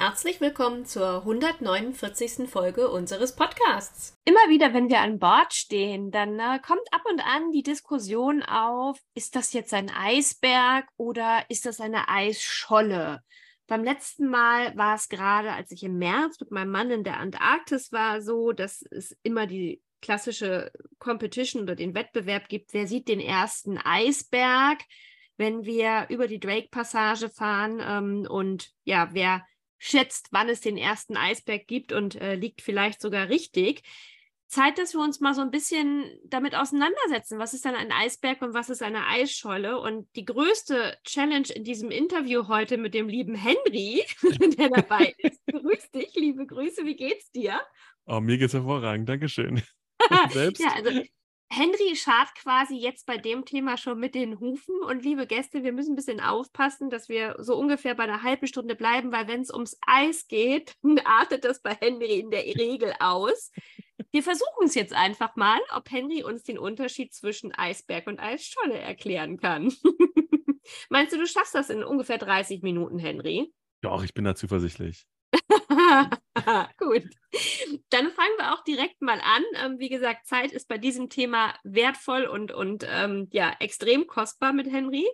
Herzlich willkommen zur 149. Folge unseres Podcasts. Immer wieder, wenn wir an Bord stehen, dann äh, kommt ab und an die Diskussion auf, ist das jetzt ein Eisberg oder ist das eine Eisscholle? Beim letzten Mal war es gerade, als ich im März mit meinem Mann in der Antarktis war, so, dass es immer die klassische Competition oder den Wettbewerb gibt, wer sieht den ersten Eisberg, wenn wir über die Drake-Passage fahren ähm, und ja, wer schätzt, wann es den ersten Eisberg gibt und äh, liegt vielleicht sogar richtig. Zeit, dass wir uns mal so ein bisschen damit auseinandersetzen. Was ist dann ein Eisberg und was ist eine Eisscholle? Und die größte Challenge in diesem Interview heute mit dem lieben Henry, der dabei ist. Grüß dich, liebe Grüße, wie geht's dir? Oh, mir geht's hervorragend, Dankeschön. selbst? ja, also Henry schart quasi jetzt bei dem Thema schon mit den Hufen. Und liebe Gäste, wir müssen ein bisschen aufpassen, dass wir so ungefähr bei einer halben Stunde bleiben, weil wenn es ums Eis geht, artet das bei Henry in der Regel aus. Wir versuchen es jetzt einfach mal, ob Henry uns den Unterschied zwischen Eisberg und Eisscholle erklären kann. Meinst du, du schaffst das in ungefähr 30 Minuten, Henry? Doch, ich bin da zuversichtlich. Gut. Dann fangen wir auch direkt mal an. Ähm, wie gesagt, Zeit ist bei diesem Thema wertvoll und, und ähm, ja, extrem kostbar mit Henry.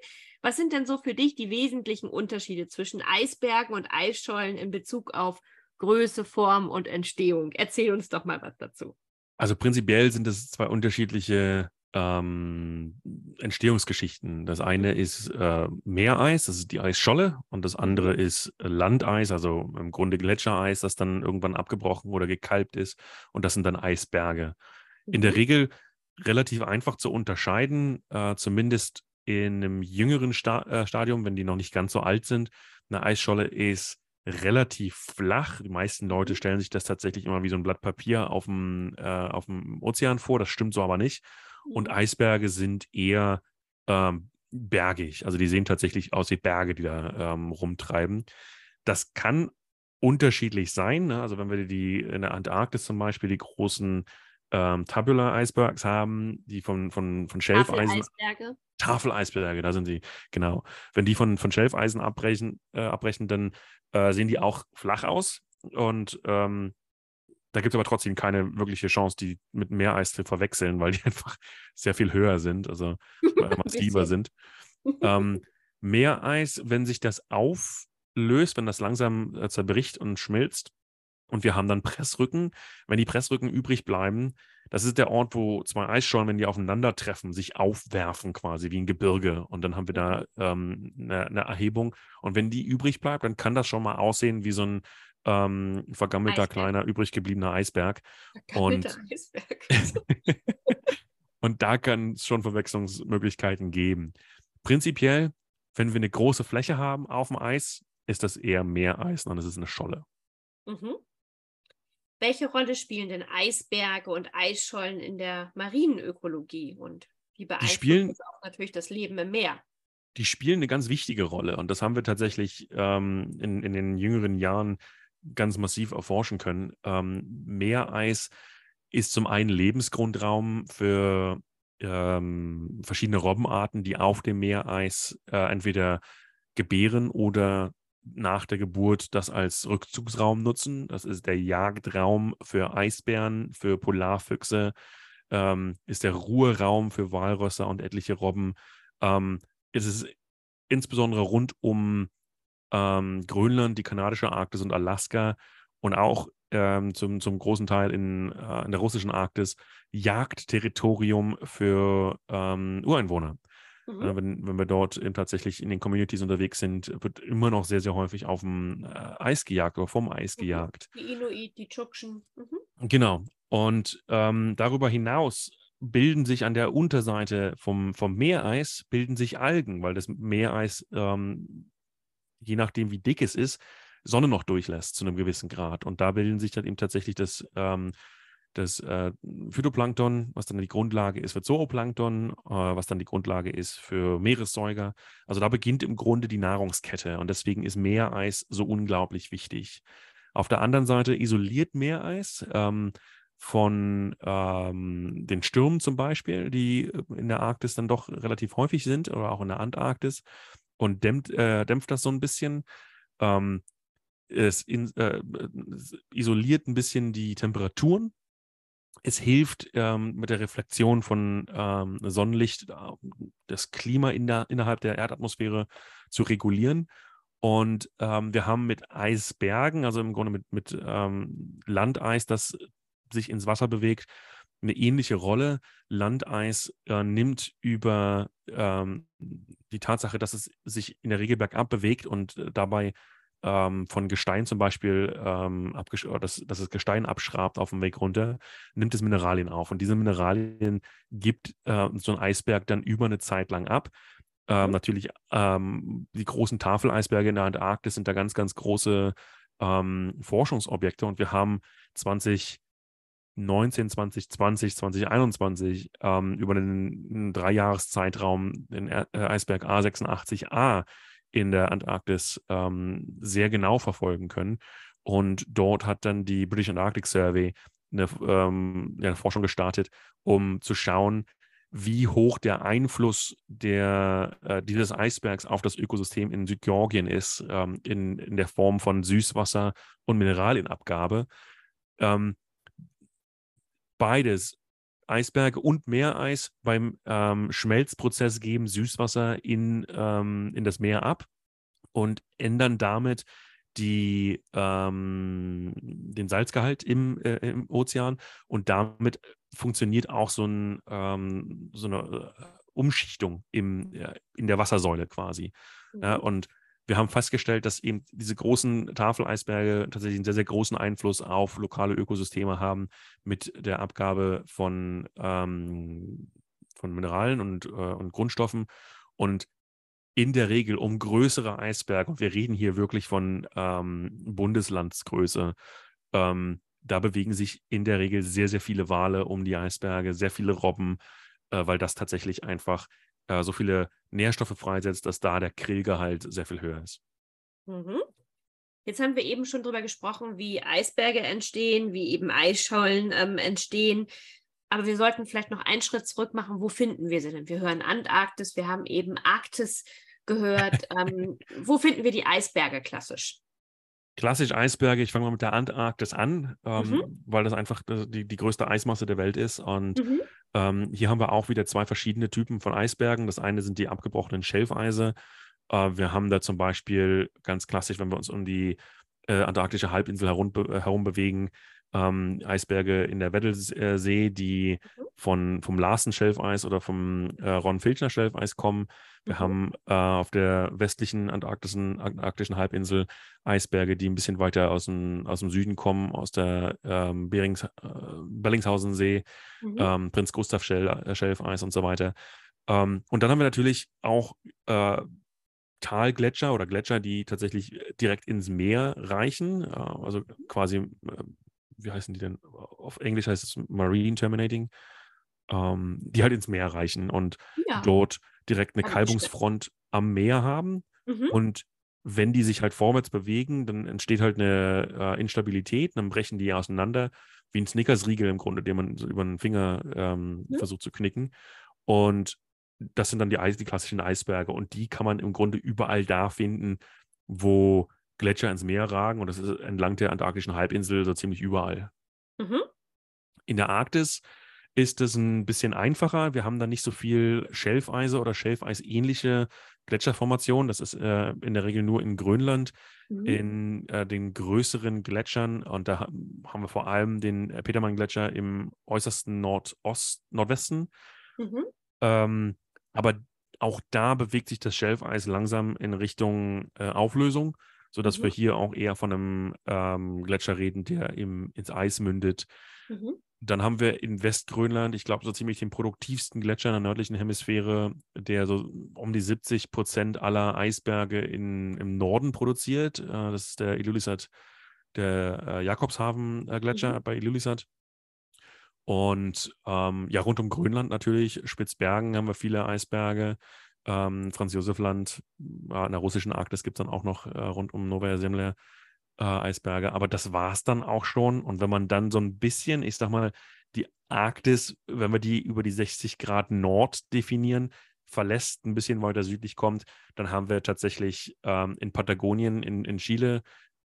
Was sind denn so für dich die wesentlichen Unterschiede zwischen Eisbergen und Eisschollen in Bezug auf Größe, Form und Entstehung? Erzähl uns doch mal was dazu. Also prinzipiell sind es zwei unterschiedliche ähm, Entstehungsgeschichten. Das eine ist äh, Meereis, das ist die Eisscholle, und das andere mhm. ist Landeis, also im Grunde Gletschereis, das dann irgendwann abgebrochen oder gekalbt ist, und das sind dann Eisberge. In der mhm. Regel relativ einfach zu unterscheiden, äh, zumindest in einem jüngeren Sta äh, Stadium, wenn die noch nicht ganz so alt sind. Eine Eisscholle ist relativ flach. Die meisten Leute mhm. stellen sich das tatsächlich immer wie so ein Blatt Papier auf dem, äh, auf dem Ozean vor. Das stimmt so aber nicht. Und Eisberge sind eher ähm, bergig. Also die sehen tatsächlich aus wie Berge, die da ähm, rumtreiben. Das kann unterschiedlich sein. Ne? Also wenn wir die in der Antarktis zum Beispiel die großen ähm, Tabular Icebergs haben, die von, von, von Schelfeisen. Tafeleisberge. Tafeleisberge, da sind sie, genau. Wenn die von, von Schelfeisen abbrechen, äh, abbrechen dann äh, sehen die auch flach aus. Und ähm, da gibt es aber trotzdem keine wirkliche Chance, die mit Meereis zu verwechseln, weil die einfach sehr viel höher sind, also massiver sind. Ähm, Meereis, wenn sich das auflöst, wenn das langsam äh, zerbricht und schmilzt, und wir haben dann Pressrücken. Wenn die Pressrücken übrig bleiben, das ist der Ort, wo zwei Eisschollen, wenn die aufeinandertreffen, sich aufwerfen quasi wie ein Gebirge. Und dann haben wir da ähm, eine, eine, Erhebung. Und wenn die übrig bleibt, dann kann das schon mal aussehen wie so ein ähm, vergammelter, Eisberg. kleiner, übrig gebliebener Eisberg. Und, Eisberg. und da kann es schon Verwechslungsmöglichkeiten geben. Prinzipiell, wenn wir eine große Fläche haben auf dem Eis, ist das eher Meereis und das ist eine Scholle. Mhm. Welche Rolle spielen denn Eisberge und Eisschollen in der Marienökologie und wie beeinflussen das auch natürlich das Leben im Meer? Die spielen eine ganz wichtige Rolle und das haben wir tatsächlich ähm, in, in den jüngeren Jahren ganz massiv erforschen können. Ähm, Meereis ist zum einen Lebensgrundraum für ähm, verschiedene Robbenarten, die auf dem Meereis äh, entweder gebären oder nach der Geburt das als Rückzugsraum nutzen. Das ist der Jagdraum für Eisbären, für Polarfüchse, ähm, ist der Ruheraum für Walrösser und etliche Robben. Ähm, es ist insbesondere rund um ähm, Grönland, die kanadische Arktis und Alaska und auch ähm, zum, zum großen Teil in, äh, in der russischen Arktis Jagdterritorium für ähm, Ureinwohner. Mhm. Äh, wenn, wenn wir dort eben tatsächlich in den Communities unterwegs sind, wird immer noch sehr, sehr häufig auf dem äh, Eis gejagt oder vom Eis mhm. gejagt. Die Inuit, die Tschuktschen. Mhm. Genau. Und ähm, darüber hinaus bilden sich an der Unterseite vom, vom Meereis, bilden sich Algen, weil das Meereis ähm, je nachdem, wie dick es ist, Sonne noch durchlässt zu einem gewissen Grad. Und da bilden sich dann eben tatsächlich das, ähm, das äh, Phytoplankton, was dann die Grundlage ist für Zooplankton, äh, was dann die Grundlage ist für Meeressäuger. Also da beginnt im Grunde die Nahrungskette und deswegen ist Meereis so unglaublich wichtig. Auf der anderen Seite isoliert Meereis ähm, von ähm, den Stürmen zum Beispiel, die in der Arktis dann doch relativ häufig sind oder auch in der Antarktis und dämpft, äh, dämpft das so ein bisschen. Ähm, es in, äh, isoliert ein bisschen die Temperaturen. Es hilft ähm, mit der Reflexion von ähm, Sonnenlicht äh, das Klima in der, innerhalb der Erdatmosphäre zu regulieren. Und ähm, wir haben mit Eisbergen, also im Grunde mit, mit ähm, Landeis, das sich ins Wasser bewegt, eine ähnliche Rolle. Landeis äh, nimmt über ähm, die Tatsache, dass es sich in der Regel bergab bewegt und äh, dabei ähm, von Gestein zum Beispiel, ähm, dass, dass es Gestein abschrabt auf dem Weg runter, nimmt es Mineralien auf. Und diese Mineralien gibt äh, so ein Eisberg dann über eine Zeit lang ab. Ähm. Natürlich, ähm, die großen Tafeleisberge in der Antarktis sind da ganz, ganz große ähm, Forschungsobjekte und wir haben 20 19, 2020, 2021 ähm, über den Dreijahreszeitraum den äh, Eisberg A86A in der Antarktis ähm, sehr genau verfolgen können. Und dort hat dann die British Antarctic Survey eine, ähm, eine Forschung gestartet, um zu schauen, wie hoch der Einfluss der, äh, dieses Eisbergs auf das Ökosystem in Südgeorgien ist, ähm, in, in der Form von Süßwasser und Mineralienabgabe. Ähm, beides, Eisberge und Meereis, beim ähm, Schmelzprozess geben Süßwasser in, ähm, in das Meer ab und ändern damit die, ähm, den Salzgehalt im, äh, im Ozean und damit funktioniert auch so, ein, ähm, so eine äh, Umschichtung im, äh, in der Wassersäule quasi. Mhm. Ja, und wir haben festgestellt, dass eben diese großen Tafeleisberge tatsächlich einen sehr, sehr großen Einfluss auf lokale Ökosysteme haben mit der Abgabe von, ähm, von Mineralien und, äh, und Grundstoffen. Und in der Regel um größere Eisberge, und wir reden hier wirklich von ähm, Bundeslandsgröße, ähm, da bewegen sich in der Regel sehr, sehr viele Wale um die Eisberge, sehr viele Robben, äh, weil das tatsächlich einfach äh, so viele Nährstoffe freisetzt, dass da der Krillgehalt sehr viel höher ist. Mhm. Jetzt haben wir eben schon darüber gesprochen, wie Eisberge entstehen, wie eben Eisschollen ähm, entstehen. Aber wir sollten vielleicht noch einen Schritt zurück machen. Wo finden wir sie denn? Wir hören Antarktis, wir haben eben Arktis gehört. ähm, wo finden wir die Eisberge klassisch? Klassisch Eisberge, ich fange mal mit der Antarktis an, ähm, mhm. weil das einfach die, die größte Eismasse der Welt ist. Und mhm. ähm, hier haben wir auch wieder zwei verschiedene Typen von Eisbergen. Das eine sind die abgebrochenen Schelfeise. Äh, wir haben da zum Beispiel ganz klassisch, wenn wir uns um die äh, antarktische Halbinsel herum, äh, herum bewegen, ähm, Eisberge in der Weddellsee, die mhm. von, vom Larsen-Schelfeis oder vom äh, Ron-Filchner-Schelfeis kommen. Wir mhm. haben äh, auf der westlichen antarktischen, antarktischen Halbinsel Eisberge, die ein bisschen weiter aus dem, aus dem Süden kommen, aus der ähm, Berings, äh, Bellingshausensee, mhm. ähm, Prinz Gustav Schelfeis und so weiter. Ähm, und dann haben wir natürlich auch äh, Talgletscher oder Gletscher, die tatsächlich direkt ins Meer reichen, äh, also quasi äh, wie heißen die denn? Auf Englisch heißt es Marine Terminating, ähm, die halt ins Meer reichen und ja. dort direkt eine Kalbungsfront am Meer haben. Mhm. Und wenn die sich halt vorwärts bewegen, dann entsteht halt eine äh, Instabilität, dann brechen die auseinander, wie ein Snickersriegel im Grunde, den man so über den Finger ähm, mhm. versucht zu knicken. Und das sind dann die, Eis, die klassischen Eisberge und die kann man im Grunde überall da finden, wo Gletscher ins Meer ragen und das ist entlang der antarktischen Halbinsel so ziemlich überall. Mhm. In der Arktis ist es ein bisschen einfacher. Wir haben da nicht so viel Schelfeise oder Schelfeis-ähnliche Gletscherformationen. Das ist äh, in der Regel nur in Grönland, mhm. in äh, den größeren Gletschern. Und da haben wir vor allem den äh, Petermann-Gletscher im äußersten Nordost, Nordwesten. Mhm. Ähm, aber auch da bewegt sich das Schelfeis langsam in Richtung äh, Auflösung sodass mhm. wir hier auch eher von einem ähm, Gletscher reden, der im, ins Eis mündet. Mhm. Dann haben wir in Westgrönland, ich glaube, so ziemlich den produktivsten Gletscher in der nördlichen Hemisphäre, der so um die 70 Prozent aller Eisberge in, im Norden produziert. Äh, das ist der Ilulissat, der äh, Jakobshafen-Gletscher äh, mhm. bei Ilulissat. Und ähm, ja, rund um Grönland natürlich, Spitzbergen haben wir viele Eisberge. Ähm, Franz Josef Land, äh, in der russischen Arktis gibt es dann auch noch äh, rund um Novaya Zemlya äh, Eisberge. Aber das war es dann auch schon. Und wenn man dann so ein bisschen, ich sag mal, die Arktis, wenn wir die über die 60 Grad Nord definieren, verlässt, ein bisschen weiter südlich kommt, dann haben wir tatsächlich ähm, in Patagonien, in, in Chile,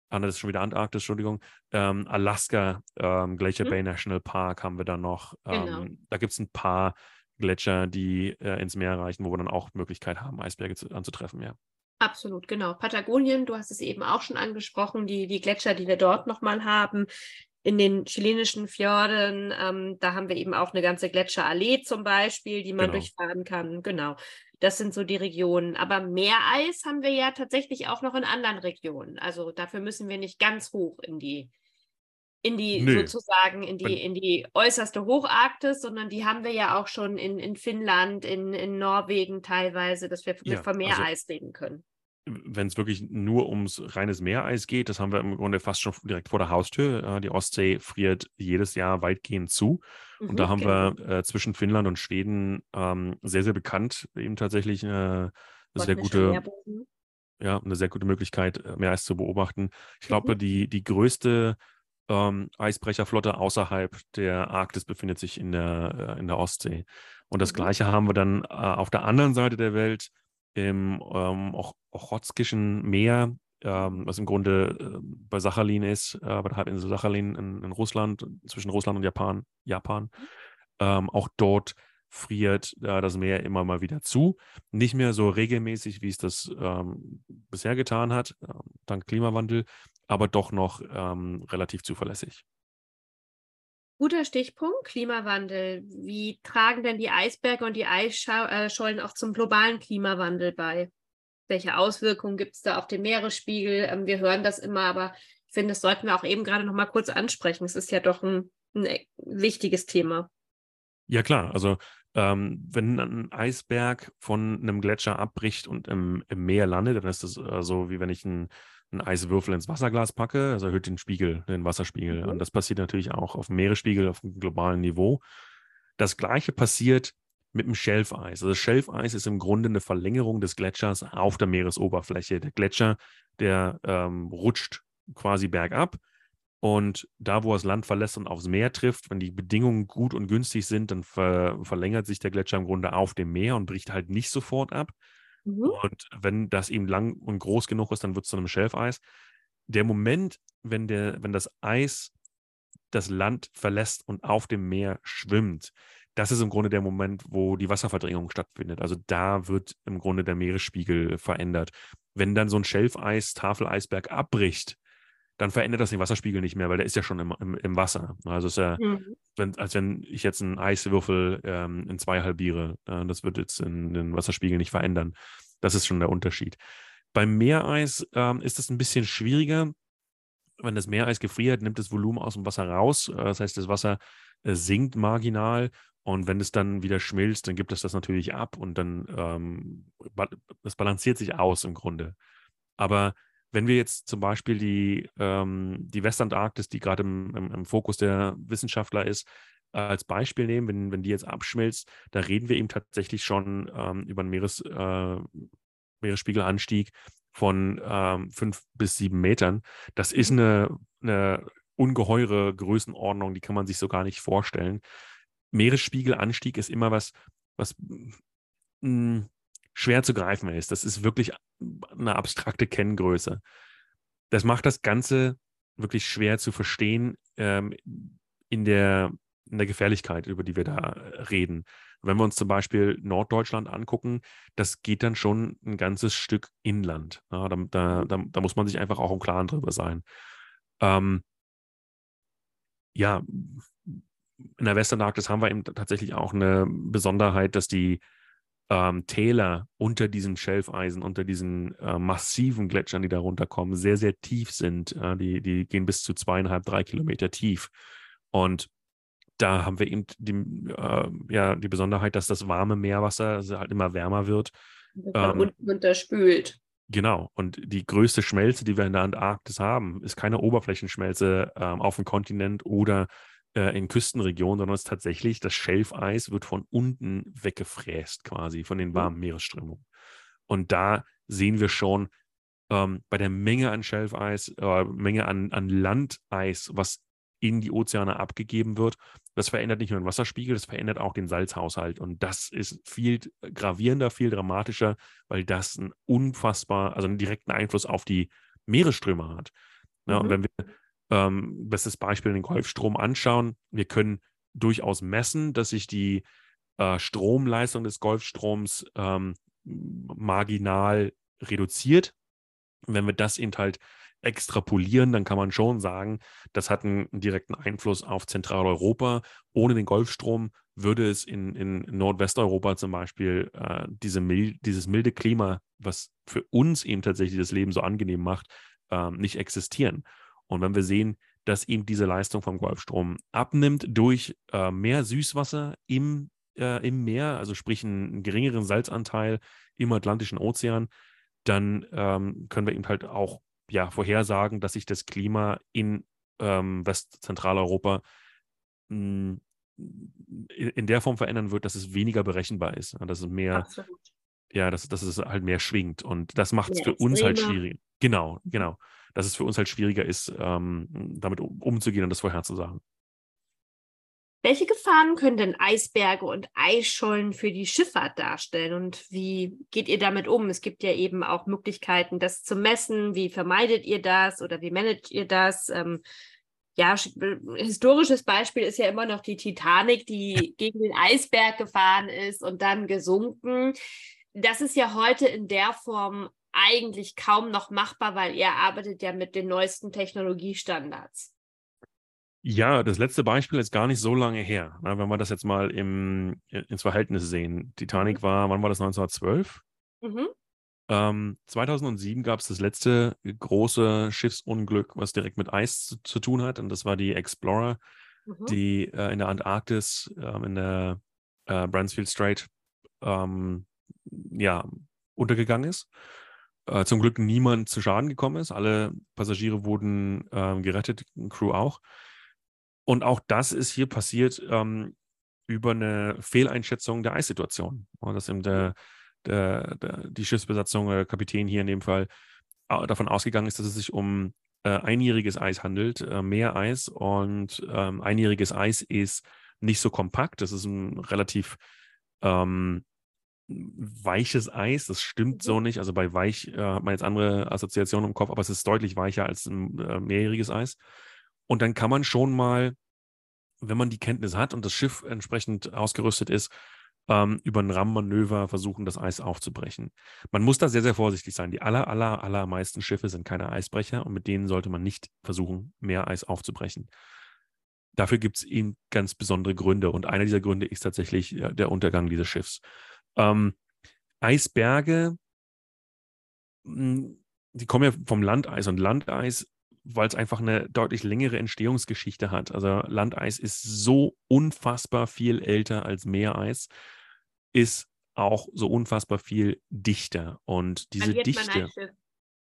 ah, das ist schon wieder Antarktis, Entschuldigung, ähm, Alaska, ähm, Glacier mhm. Bay National Park haben wir dann noch. Genau. Ähm, da gibt es ein paar Gletscher, die äh, ins Meer reichen, wo wir dann auch Möglichkeit haben, Eisberge zu, anzutreffen, ja. Absolut, genau. Patagonien, du hast es eben auch schon angesprochen, die, die Gletscher, die wir dort nochmal haben. In den chilenischen Fjorden, ähm, da haben wir eben auch eine ganze Gletscherallee zum Beispiel, die man genau. durchfahren kann. Genau. Das sind so die Regionen. Aber Meereis haben wir ja tatsächlich auch noch in anderen Regionen. Also dafür müssen wir nicht ganz hoch in die, in die Nö. sozusagen in die, in die äußerste Hocharktis, sondern die haben wir ja auch schon in, in Finnland, in, in Norwegen teilweise, dass wir ja, von Meereis also, reden können wenn es wirklich nur ums reines Meereis geht, das haben wir im Grunde fast schon direkt vor der Haustür. Äh, die Ostsee friert jedes Jahr weitgehend zu. Mhm, und da haben genau. wir äh, zwischen Finnland und Schweden ähm, sehr, sehr bekannt eben tatsächlich eine, eine sehr gute, ja, eine sehr gute Möglichkeit, äh, Meereis zu beobachten. Ich glaube, mhm. die, die größte ähm, Eisbrecherflotte außerhalb der Arktis befindet sich in der, äh, in der Ostsee. Und das mhm. Gleiche haben wir dann äh, auf der anderen Seite der Welt im ähm, Ochotskischen Meer, ähm, was im Grunde äh, bei Sachalin ist, äh, bei der Halbinsel Sachalin in, in, Russland, zwischen Russland und Japan. Japan. Mhm. Ähm, auch dort friert äh, das Meer immer mal wieder zu. Nicht mehr so regelmäßig, wie es das ähm, bisher getan hat, äh, dank Klimawandel, aber doch noch ähm, relativ zuverlässig. Guter Stichpunkt, Klimawandel. Wie tragen denn die Eisberge und die Eisschollen auch zum globalen Klimawandel bei? Welche Auswirkungen gibt es da auf den Meeresspiegel? Ähm, wir hören das immer, aber ich finde, das sollten wir auch eben gerade noch mal kurz ansprechen. Es ist ja doch ein, ein e, wichtiges Thema. Ja, klar. Also, ähm, wenn ein Eisberg von einem Gletscher abbricht und im, im Meer landet, dann ist das äh, so, wie wenn ich ein einen Eiswürfel ins Wasserglas packe, also erhöht den Spiegel, den Wasserspiegel. Mhm. Und das passiert natürlich auch auf dem Meeresspiegel, auf dem globalen Niveau. Das gleiche passiert mit dem Schelfeis. Also das Schelfeis ist im Grunde eine Verlängerung des Gletschers auf der Meeresoberfläche. Der Gletscher, der ähm, rutscht quasi bergab. Und da, wo er das Land verlässt und aufs Meer trifft, wenn die Bedingungen gut und günstig sind, dann ver verlängert sich der Gletscher im Grunde auf dem Meer und bricht halt nicht sofort ab, Mhm. Und wenn das eben lang und groß genug ist, dann wird es zu einem Schelfeis. Der Moment, wenn, der, wenn das Eis das Land verlässt und auf dem Meer schwimmt, das ist im Grunde der Moment, wo die Wasserverdrängung stattfindet. Also da wird im Grunde der Meeresspiegel verändert. Wenn dann so ein Schelfeis, Tafeleisberg abbricht, dann verändert das den Wasserspiegel nicht mehr, weil der ist ja schon im, im, im Wasser. Also ist ja, mhm. wenn, als wenn ich jetzt einen Eiswürfel ähm, in zwei halbiere. Äh, das wird jetzt in, den Wasserspiegel nicht verändern. Das ist schon der Unterschied. Beim Meereis ähm, ist es ein bisschen schwieriger. Wenn das Meereis gefriert, nimmt das Volumen aus dem Wasser raus. Äh, das heißt, das Wasser äh, sinkt marginal. Und wenn es dann wieder schmilzt, dann gibt es das natürlich ab und dann ähm, das balanciert sich aus im Grunde. Aber wenn wir jetzt zum Beispiel die, ähm, die Westantarktis, die gerade im, im, im, Fokus der Wissenschaftler ist, äh, als Beispiel nehmen, wenn, wenn die jetzt abschmilzt, da reden wir eben tatsächlich schon ähm, über einen Meeres, äh, Meeresspiegelanstieg von ähm, fünf bis sieben Metern. Das ist mhm. eine, eine ungeheure Größenordnung, die kann man sich so gar nicht vorstellen. Meeresspiegelanstieg ist immer was, was mh, hm, schwer zu greifen ist. Das ist wirklich eine abstrakte Kenngröße. Das macht das Ganze wirklich schwer zu verstehen ähm, in, der, in der Gefährlichkeit, über die wir da reden. Wenn wir uns zum Beispiel Norddeutschland angucken, das geht dann schon ein ganzes Stück Inland. Ja, da, da, da, da, muss man sich einfach auch im Klaren drüber sein. Ähm, ja, in der Westernarktis haben wir eben tatsächlich auch eine Besonderheit, dass die ähm, Täler unter diesen Schelfeisen, unter diesen äh, massiven Gletschern, die da runterkommen, sehr, sehr tief sind. Äh, die, die gehen bis zu zweieinhalb, drei Kilometer tief. Und da haben wir eben die, äh, ja, die Besonderheit, dass das warme Meerwasser also halt immer wärmer wird. Von ähm, unten unterspült. Genau. Und die größte Schmelze, die wir in der Antarktis haben, ist keine Oberflächenschmelze ähm, auf dem Kontinent oder äh, in Küstenregionen, sondern es ist tatsächlich, das Schelfeis wird von unten weggefräst quasi von den mhm. warmen Meeresströmungen. Und da sehen wir schon ähm, bei der Menge an Schelfeis, äh, Menge an, an Landeis, was in die Ozeane abgegeben wird, das verändert nicht nur den Wasserspiegel, das verändert auch den Salzhaushalt. Und das ist viel gravierender, viel dramatischer, weil das einen unfassbar, also einen direkten Einfluss auf die Meeresströme hat. Ja, mhm. Und wenn wir ähm, bestes Beispiel den Golfstrom anschauen. Wir können durchaus messen, dass sich die äh, Stromleistung des Golfstroms ähm, marginal reduziert. wenn wir das eben halt extrapolieren, dann kann man schon sagen, das hat einen, direkten Einfluss auf Zentraleuropa. Ohne den Golfstrom würde es in, in Nordwesteuropa zum Beispiel äh, diese mil dieses milde Klima, was für uns eben tatsächlich das Leben so angenehm macht, äh, nicht existieren. Und wenn wir sehen, dass eben diese Leistung vom Golfstrom abnimmt durch äh, mehr Süßwasser im, äh, im Meer, also sprich einen geringeren Salzanteil im Atlantischen Ozean, dann ähm, können wir eben halt auch ja, vorhersagen, dass sich das Klima in ähm, Westzentraleuropa in der Form verändern wird, dass es weniger berechenbar ist, dass es mehr, Absolut. ja, dass, dass es halt mehr schwingt und das macht es für uns halt schwierig. Genau, mhm. genau dass es für uns halt schwieriger ist, ähm, damit umzugehen und das vorherzusagen. Welche Gefahren können denn Eisberge und Eisschollen für die Schifffahrt darstellen und wie geht ihr damit um? Es gibt ja eben auch Möglichkeiten, das zu messen. Wie vermeidet ihr das oder wie managt ihr das? Ähm, ja, historisches Beispiel ist ja immer noch die Titanic, die gegen den Eisberg gefahren ist und dann gesunken. Das ist ja heute in der Form eigentlich kaum noch machbar, weil ihr arbeitet ja mit den neuesten Technologiestandards. Ja, das letzte Beispiel ist gar nicht so lange her. Na, wenn wir das jetzt mal im, ins Verhältnis sehen. Titanic mhm. war, wann war das, 1912? Mhm. Ähm, 2007 gab es das letzte große Schiffsunglück, was direkt mit Eis zu, zu tun hat. Und das war die Explorer, mhm. die äh, in der Antarktis, äh, in der äh, Bransfield Strait, ähm, ja, untergegangen ist äh, zum Glück niemand zu Schaden gekommen ist. Alle Passagiere wurden ähm, gerettet, Crew auch. Und auch das ist hier passiert ähm, über eine Fehleinschätzung der Eissituation. Dass eben der, der, der, die Schiffsbesatzung, der Kapitän hier in dem Fall, davon ausgegangen ist, dass es sich um äh, einjähriges Eis handelt, äh, Meereis. Und ähm, einjähriges Eis ist nicht so kompakt. Das ist ein relativ ähm, weiches Eis. Das stimmt so mhm. nicht. Also bei weich äh, hat man jetzt andere Assoziationen im Kopf, aber es ist deutlich weicher als ein äh, mehrjähriges Eis. Und dann kann man schon mal, wenn man die Kenntnis hat und das Schiff entsprechend ausgerüstet ist, ähm, über ein RAM-Manöver versuchen, das Eis aufzubrechen. Man muss da sehr, sehr vorsichtig sein. Die aller, aller, allermeisten Schiffe sind keine Eisbrecher und mit denen sollte man nicht versuchen, mehr Eis aufzubrechen. Dafür gibt es eben ganz besondere Gründe und einer dieser Gründe ist tatsächlich äh, der Untergang dieses Schiffs. Ähm, Eisberge, hm, die kommen ja vom Landeis und Landeis, weil es einfach eine deutlich längere Entstehungsgeschichte hat. Also Landeis ist so unfassbar viel älter als Meereis, ist auch so unfassbar viel dichter. Und diese verliert Dichte. Man,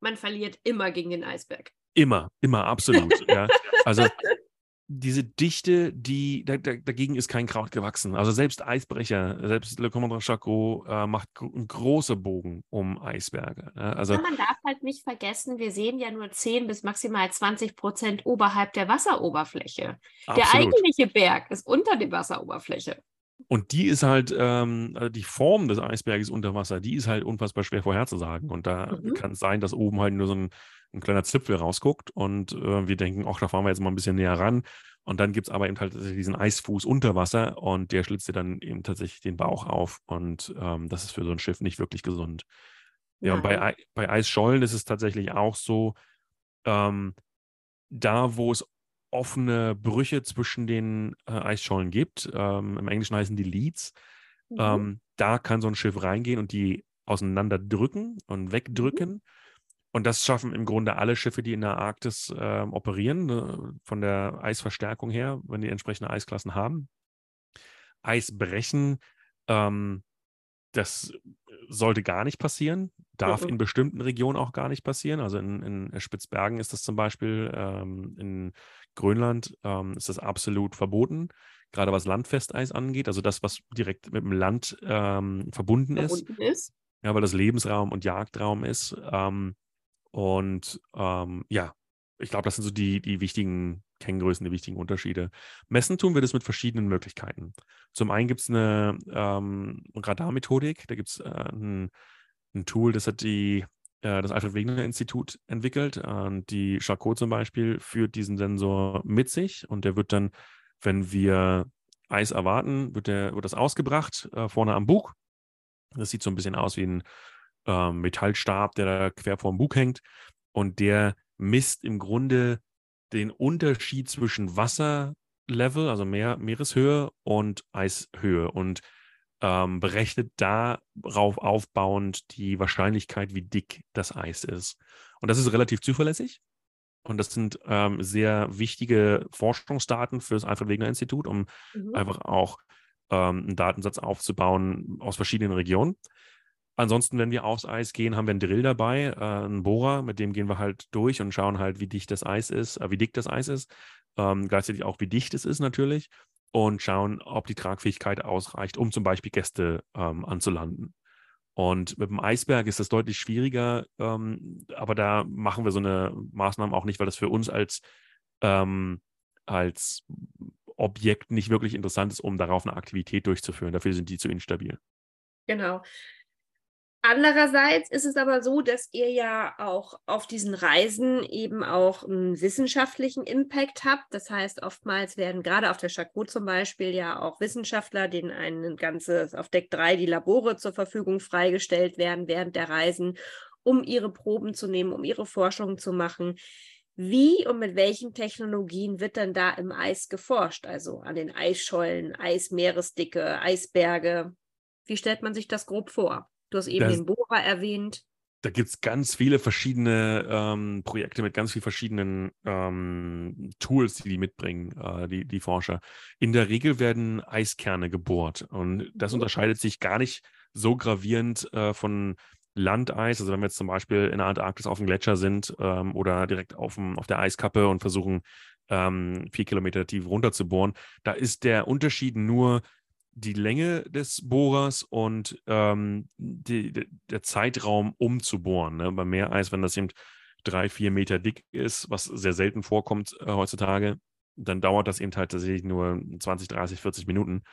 man verliert immer gegen den Eisberg. Immer, immer, absolut. ja. Also diese Dichte, die da, da, dagegen ist kein Kraut gewachsen. Also selbst Eisbrecher, selbst Le Commandant Charcot äh, macht einen großen Bogen um Eisberge. Ne? Also, ja, man darf halt nicht vergessen, wir sehen ja nur 10 bis maximal 20 Prozent oberhalb der Wasseroberfläche. Absolut. Der eigentliche Berg ist unter der Wasseroberfläche. Und die ist halt, ähm, also die Form des Eisberges unter Wasser, die ist halt unfassbar schwer vorherzusagen. Und da mhm. kann es sein, dass oben halt nur so ein ein kleiner Zipfel rausguckt und äh, wir denken, ach, da fahren wir jetzt mal ein bisschen näher ran. Und dann gibt es aber eben halt diesen Eisfuß unter Wasser und der schlitzt dir dann eben tatsächlich den Bauch auf. Und ähm, das ist für so ein Schiff nicht wirklich gesund. Ja, ja und bei, bei Eisschollen ist es tatsächlich auch so, ähm, da wo es offene Brüche zwischen den äh, Eisschollen gibt, ähm, im Englischen heißen die Leads, mhm. Ähm, da kann so ein Schiff reingehen und die auseinanderdrücken und wegdrücken. Mhm. Und das schaffen im Grunde alle Schiffe, die in der Arktis äh, operieren, ne, von der Eisverstärkung her, wenn die entsprechende Eisklassen haben. Eis brechen, ähm, das sollte gar nicht passieren, darf mhm. in bestimmten Regionen auch gar nicht passieren. Also in, in Spitzbergen ist das zum Beispiel, ähm, in Grönland ähm, ist das absolut verboten, gerade was Landfesteis angeht, also das, was direkt mit dem Land ähm, verbunden, verbunden ist. ist. Ja, weil das Lebensraum und Jagdraum ist. Ähm, und ähm, ja, ich glaube, das sind so die, die wichtigen Kenngrößen, die wichtigen Unterschiede. Messen tun wir das mit verschiedenen Möglichkeiten. Zum einen gibt es eine ähm, Radarmethodik, da gibt es äh, ein, ein, Tool, das hat die, äh, das Alfred Wegener Institut entwickelt. Und die Charcot zum Beispiel führt diesen Sensor mit sich und der wird dann, wenn wir Eis erwarten, wird, der, wird das ausgebracht, äh, vorne am Bug. Das sieht so ein bisschen aus wie ein ähm, Metallstab, der da quer vorm Bug hängt. Und der misst im Grunde den Unterschied zwischen Wasserlevel, also Meer, Meereshöhe und Eishöhe und ähm, berechnet darauf aufbauend die Wahrscheinlichkeit, wie dick das Eis ist. Und das ist relativ zuverlässig. Und das sind ähm, sehr wichtige Forschungsdaten für das Alfred Wegener Institut, um mhm. einfach auch ähm, einen Datensatz aufzubauen aus verschiedenen Regionen. Ansonsten, wenn wir aufs Eis gehen, haben wir einen Drill dabei, äh, einen Bohrer, mit dem gehen wir halt durch und schauen halt, wie dicht das Eis ist, äh, wie dick das Eis ist, ähm, gleichzeitig auch, wie dicht es ist natürlich und schauen, ob die Tragfähigkeit ausreicht, um zum Beispiel Gäste ähm, anzulanden. Und mit dem Eisberg ist das deutlich schwieriger, ähm, aber da machen wir so eine Maßnahme auch nicht, weil das für uns als, ähm, als Objekt nicht wirklich interessant ist, um darauf eine Aktivität durchzuführen. Dafür sind die zu instabil. Genau. Andererseits ist es aber so, dass ihr ja auch auf diesen Reisen eben auch einen wissenschaftlichen Impact habt. Das heißt, oftmals werden gerade auf der Chacot zum Beispiel ja auch Wissenschaftler, denen ein ganzes auf Deck 3 die Labore zur Verfügung freigestellt werden während der Reisen, um ihre Proben zu nehmen, um ihre Forschung zu machen. Wie und mit welchen Technologien wird dann da im Eis geforscht? Also an den Eisschollen, Eismeeresdicke, Eisberge. Wie stellt man sich das grob vor? Du hast eben das, den Bohrer erwähnt. Da gibt es ganz viele verschiedene ähm, Projekte mit ganz vielen verschiedenen ähm, Tools, die die mitbringen, äh, die, die Forscher. In der Regel werden Eiskerne gebohrt und das mhm. unterscheidet sich gar nicht so gravierend äh, von Landeis. Also wenn wir jetzt zum Beispiel in der Antarktis auf dem Gletscher sind ähm, oder direkt auf, dem, auf der Eiskappe und versuchen, ähm, vier Kilometer tief runter zu bohren, da ist der Unterschied nur, die Länge des Bohrers und ähm, die, der Zeitraum, um zu bohren. Ne? Bei Meereis, wenn das eben drei, vier Meter dick ist, was sehr selten vorkommt äh, heutzutage, dann dauert das eben halt tatsächlich nur 20, 30, 40 Minuten,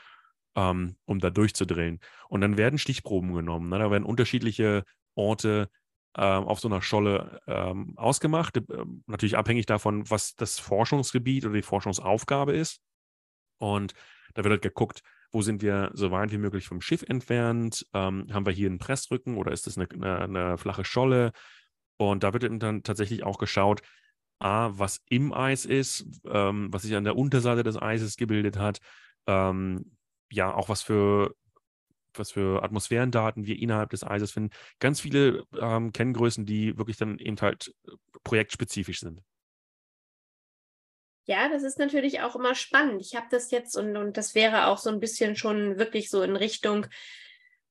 ähm, um da durchzudrehen. Und dann werden Stichproben genommen. Ne? Da werden unterschiedliche Orte ähm, auf so einer Scholle ähm, ausgemacht, äh, natürlich abhängig davon, was das Forschungsgebiet oder die Forschungsaufgabe ist. Und da wird halt geguckt, wo sind wir so weit wie möglich vom Schiff entfernt? Ähm, haben wir hier einen Pressrücken oder ist das eine, eine, eine flache Scholle? Und da wird dann tatsächlich auch geschaut, A, was im Eis ist, ähm, was sich an der Unterseite des Eises gebildet hat, ähm, ja, auch was für, was für Atmosphärendaten wir innerhalb des Eises finden. Ganz viele ähm, Kenngrößen, die wirklich dann eben halt projektspezifisch sind. Ja, das ist natürlich auch immer spannend. Ich habe das jetzt und, und das wäre auch so ein bisschen schon wirklich so in Richtung.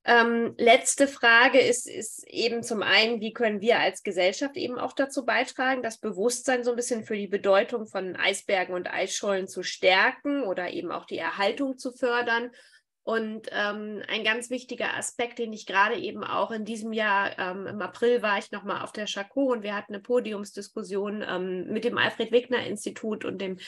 Ähm, letzte Frage ist, ist eben zum einen, wie können wir als Gesellschaft eben auch dazu beitragen, das Bewusstsein so ein bisschen für die Bedeutung von Eisbergen und Eisschollen zu stärken oder eben auch die Erhaltung zu fördern und ähm, ein ganz wichtiger Aspekt, den ich gerade eben auch in diesem Jahr, ähm, im April war ich nochmal auf der Chacot und wir hatten eine Podiumsdiskussion ähm, mit dem Alfred Wegner Institut und dem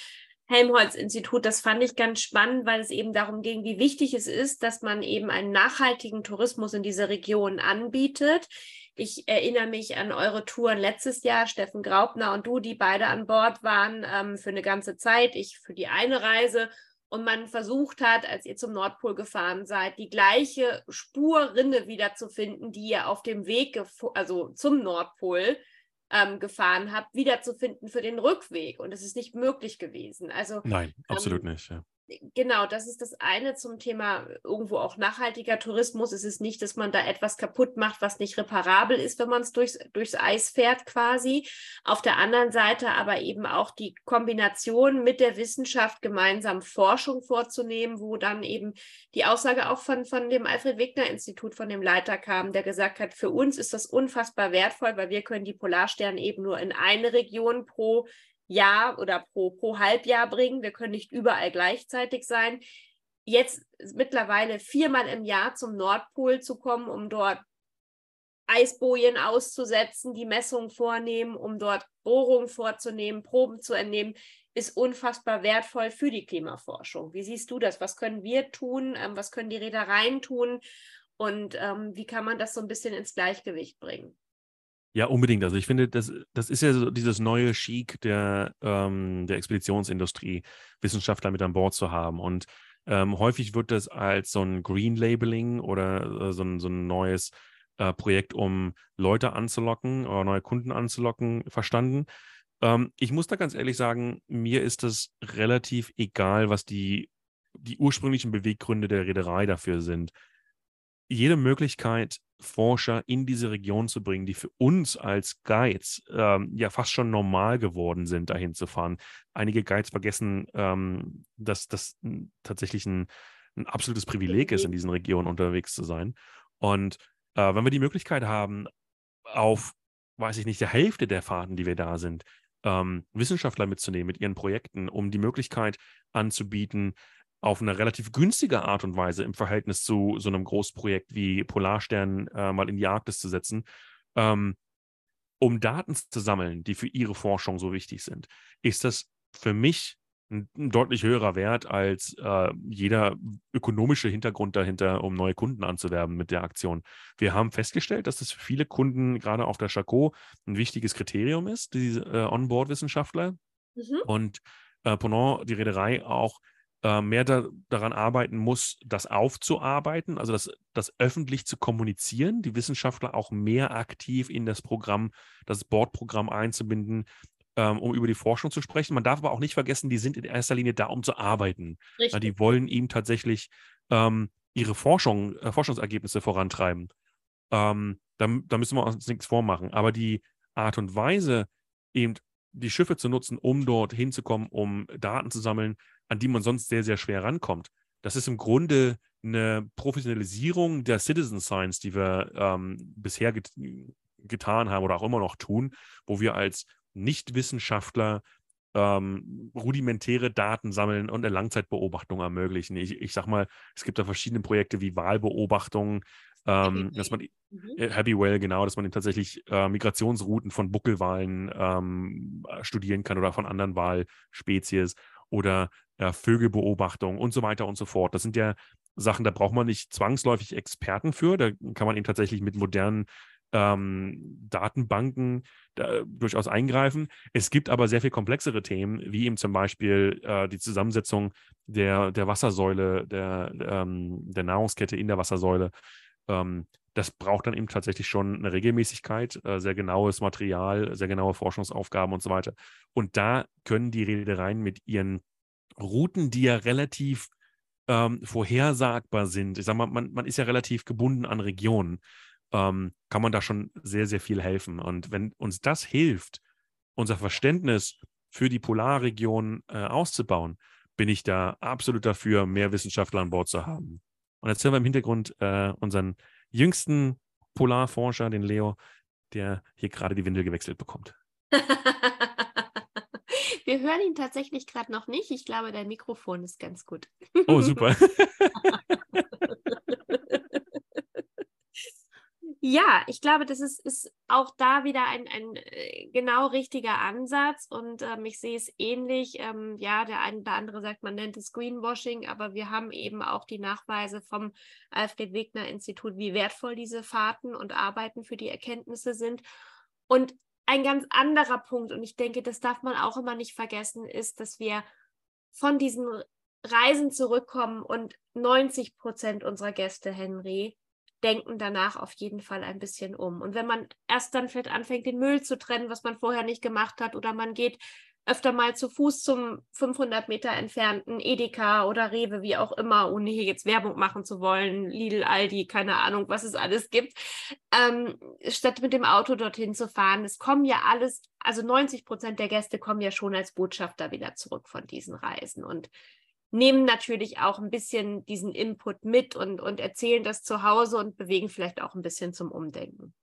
Helmholtz-Institut. Das fand ich ganz spannend, weil es eben darum ging, wie wichtig es ist, dass man eben einen nachhaltigen Tourismus in dieser Region anbietet. Ich erinnere mich an eure Touren letztes Jahr, Steffen Graubner und du, die beide an Bord waren ähm, für eine ganze Zeit. Ich für die eine Reise und man versucht hat, als ihr zum Nordpol gefahren seid, die gleiche Spurrinne wiederzufinden, die ihr auf dem Weg, also zum Nordpol ähm, gefahren habt, wiederzufinden für den Rückweg. Und es ist nicht möglich gewesen. Also nein, absolut ähm, nicht. Ja. Genau, das ist das eine zum Thema irgendwo auch nachhaltiger Tourismus. Es ist nicht, dass man da etwas kaputt macht, was nicht reparabel ist, wenn man es durchs, durchs Eis fährt quasi. Auf der anderen Seite aber eben auch die Kombination mit der Wissenschaft gemeinsam Forschung vorzunehmen, wo dann eben die Aussage auch von, von dem Alfred Wegener Institut, von dem Leiter kam, der gesagt hat, für uns ist das unfassbar wertvoll, weil wir können die Polarsterne eben nur in eine Region pro Jahr oder pro, pro Halbjahr bringen. Wir können nicht überall gleichzeitig sein. Jetzt mittlerweile viermal im Jahr zum Nordpol zu kommen, um dort Eisbojen auszusetzen, die Messungen vornehmen, um dort Bohrungen vorzunehmen, Proben zu entnehmen, ist unfassbar wertvoll für die Klimaforschung. Wie siehst du das? Was können wir tun? Ähm, was können die Reedereien tun? Und ähm, wie kann man das so ein bisschen ins Gleichgewicht bringen? Ja, unbedingt. Also ich finde, das, das ist ja so dieses neue Chic der, ähm, der Expeditionsindustrie, Wissenschaftler mit an Bord zu haben. Und ähm, häufig wird das als so ein Green Labeling oder äh, so, ein, so ein neues äh, Projekt, um Leute anzulocken oder neue Kunden anzulocken, verstanden. Ähm, ich muss da ganz ehrlich sagen, mir ist das relativ egal, was die, die ursprünglichen Beweggründe der Reederei dafür sind jede Möglichkeit, Forscher in diese Region zu bringen, die für uns als Guides ähm, ja fast schon normal geworden sind, dahin zu fahren. Einige Guides vergessen, ähm, dass das tatsächlich ein, ein, absolutes Privileg ist, in diesen Regionen unterwegs zu sein. Und äh, wenn wir die Möglichkeit haben, auf, weiß ich nicht, der Hälfte der Fahrten, die wir da sind, ähm, Wissenschaftler mitzunehmen mit ihren Projekten, um die Möglichkeit anzubieten, auf eine relativ günstige Art und Weise im Verhältnis zu so einem Großprojekt wie Polarstern äh, mal in die Arktis zu setzen, ähm, um Daten zu sammeln, die für ihre Forschung so wichtig sind, ist das für mich ein, ein deutlich höherer Wert als äh, jeder ökonomische Hintergrund dahinter, um neue Kunden anzuwerben mit der Aktion. Wir haben festgestellt, dass das für viele Kunden gerade auf der Chaco ein wichtiges Kriterium ist, diese äh, Onboard-Wissenschaftler. Mhm. Und äh, Ponant, die Reederei, auch äh, mehr da, daran arbeiten muss, das aufzuarbeiten, also das, das öffentlich zu kommunizieren, die Wissenschaftler auch mehr aktiv in das Programm, das Bordprogramm einzubinden, ähm, um über die Forschung zu sprechen. Man darf aber auch nicht vergessen, die sind in erster Linie da, um zu arbeiten. Ja, die wollen ihm tatsächlich ähm, ihre Forschung, äh, Forschungsergebnisse vorantreiben. Ähm, da, da müssen wir uns nichts vormachen. Aber die Art und Weise, eben die Schiffe zu nutzen, um dort hinzukommen, um Daten zu sammeln, an die man sonst sehr, sehr schwer rankommt. Das ist im Grunde eine Professionalisierung der Citizen Science, die wir ähm, bisher get getan haben oder auch immer noch tun, wo wir als Nichtwissenschaftler ähm, rudimentäre Daten sammeln und eine Langzeitbeobachtung ermöglichen. Ich, ich sag mal, es gibt da verschiedene Projekte wie Wahlbeobachtung, ähm, dass man mhm. Äh, Happy Well, genau, dass man tatsächlich äh, Migrationsrouten von Buckelwalen ähm, studieren kann oder von anderen Wahlspezies oder ja, Vögelbeobachtung und so weiter und so fort. Das sind ja Sachen, da braucht man nicht zwangsläufig Experten für. Da kann man eben tatsächlich mit modernen ähm, Datenbanken da, durchaus eingreifen. Es gibt aber sehr viel komplexere Themen, wie eben zum Beispiel äh, die Zusammensetzung der, der Wassersäule, der, ähm, der Nahrungskette in der Wassersäule. Ähm, das braucht dann eben tatsächlich schon eine Regelmäßigkeit, äh, sehr genaues Material, sehr genaue Forschungsaufgaben und so weiter. Und da können die Reedereien mit ihren Routen, die ja relativ ähm, vorhersagbar sind, ich sag mal, man, man ist ja relativ gebunden an Regionen, ähm, kann man da schon sehr, sehr viel helfen. Und wenn uns das hilft, unser Verständnis für die Polarregion äh, auszubauen, bin ich da absolut dafür, mehr Wissenschaftler an Bord zu haben. Und jetzt hören wir im Hintergrund äh, unseren jüngsten Polarforscher, den Leo, der hier gerade die Windel gewechselt bekommt. Wir hören ihn tatsächlich gerade noch nicht. Ich glaube, dein Mikrofon ist ganz gut. Oh, super. Ja, ich glaube, das ist, ist auch da wieder ein, ein äh, genau richtiger Ansatz und ähm, ich sehe es ähnlich. Ähm, ja, der eine oder andere sagt, man nennt es Greenwashing, aber wir haben eben auch die Nachweise vom Alfred Wegener Institut, wie wertvoll diese Fahrten und Arbeiten für die Erkenntnisse sind. Und ein ganz anderer Punkt, und ich denke, das darf man auch immer nicht vergessen, ist, dass wir von diesen Reisen zurückkommen und 90 Prozent unserer Gäste, Henry, denken danach auf jeden Fall ein bisschen um. Und wenn man erst dann vielleicht anfängt, den Müll zu trennen, was man vorher nicht gemacht hat, oder man geht öfter mal zu Fuß zum 500 Meter entfernten Edeka oder Rewe, wie auch immer, ohne hier jetzt Werbung machen zu wollen, Lidl, Aldi, keine Ahnung, was es alles gibt, ähm, statt mit dem Auto dorthin zu fahren. Es kommen ja alles, also 90 Prozent der Gäste kommen ja schon als Botschafter wieder zurück von diesen Reisen und nehmen natürlich auch ein bisschen diesen Input mit und, und erzählen das zu Hause und bewegen vielleicht auch ein bisschen zum Umdenken.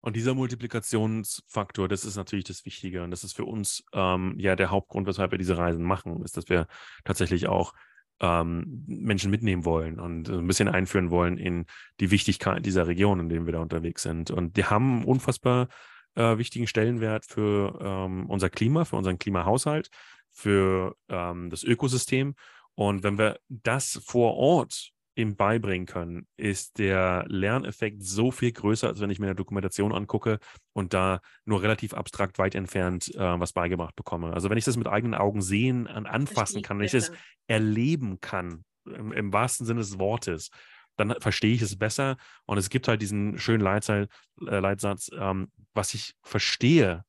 Und dieser Multiplikationsfaktor, das ist natürlich das Wichtige. Und das ist für uns ähm, ja der Hauptgrund, weshalb wir diese Reisen machen, ist, dass wir tatsächlich auch ähm, Menschen mitnehmen wollen und ein bisschen einführen wollen in die Wichtigkeit dieser Region, in denen wir da unterwegs sind. Und die haben unfassbar äh, wichtigen Stellenwert für ähm, unser Klima, für unseren Klimahaushalt, für ähm, das Ökosystem. Und wenn wir das vor Ort ihm beibringen können, ist der Lerneffekt so viel größer, als wenn ich mir eine Dokumentation angucke und da nur relativ abstrakt weit entfernt äh, was beigebracht bekomme. Also wenn ich das mit eigenen Augen sehen und anfassen kann, wenn ich es erleben kann, im, im, wahrsten Sinne des Wortes, dann verstehe ich es besser. Und es gibt halt diesen schönen Leitzeil, äh, Leitsatz, ähm, was ich verstehe,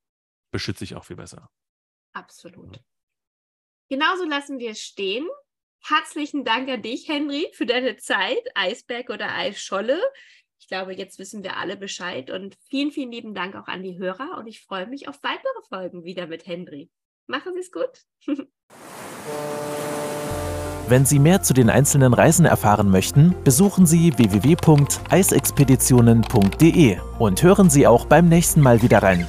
beschütze ich auch viel besser. Absolut. Genauso lassen wir es stehen. Herzlichen Dank an dich, Henry, für deine Zeit, Eisberg oder Eisscholle. Ich glaube, jetzt wissen wir alle Bescheid und vielen, vielen lieben Dank auch an die Hörer und ich freue mich auf weitere Folgen wieder mit Henry. Machen Sie es gut. Wenn Sie mehr zu den einzelnen Reisen erfahren möchten, besuchen Sie www.eisexpeditionen.de und hören Sie auch beim nächsten Mal wieder rein.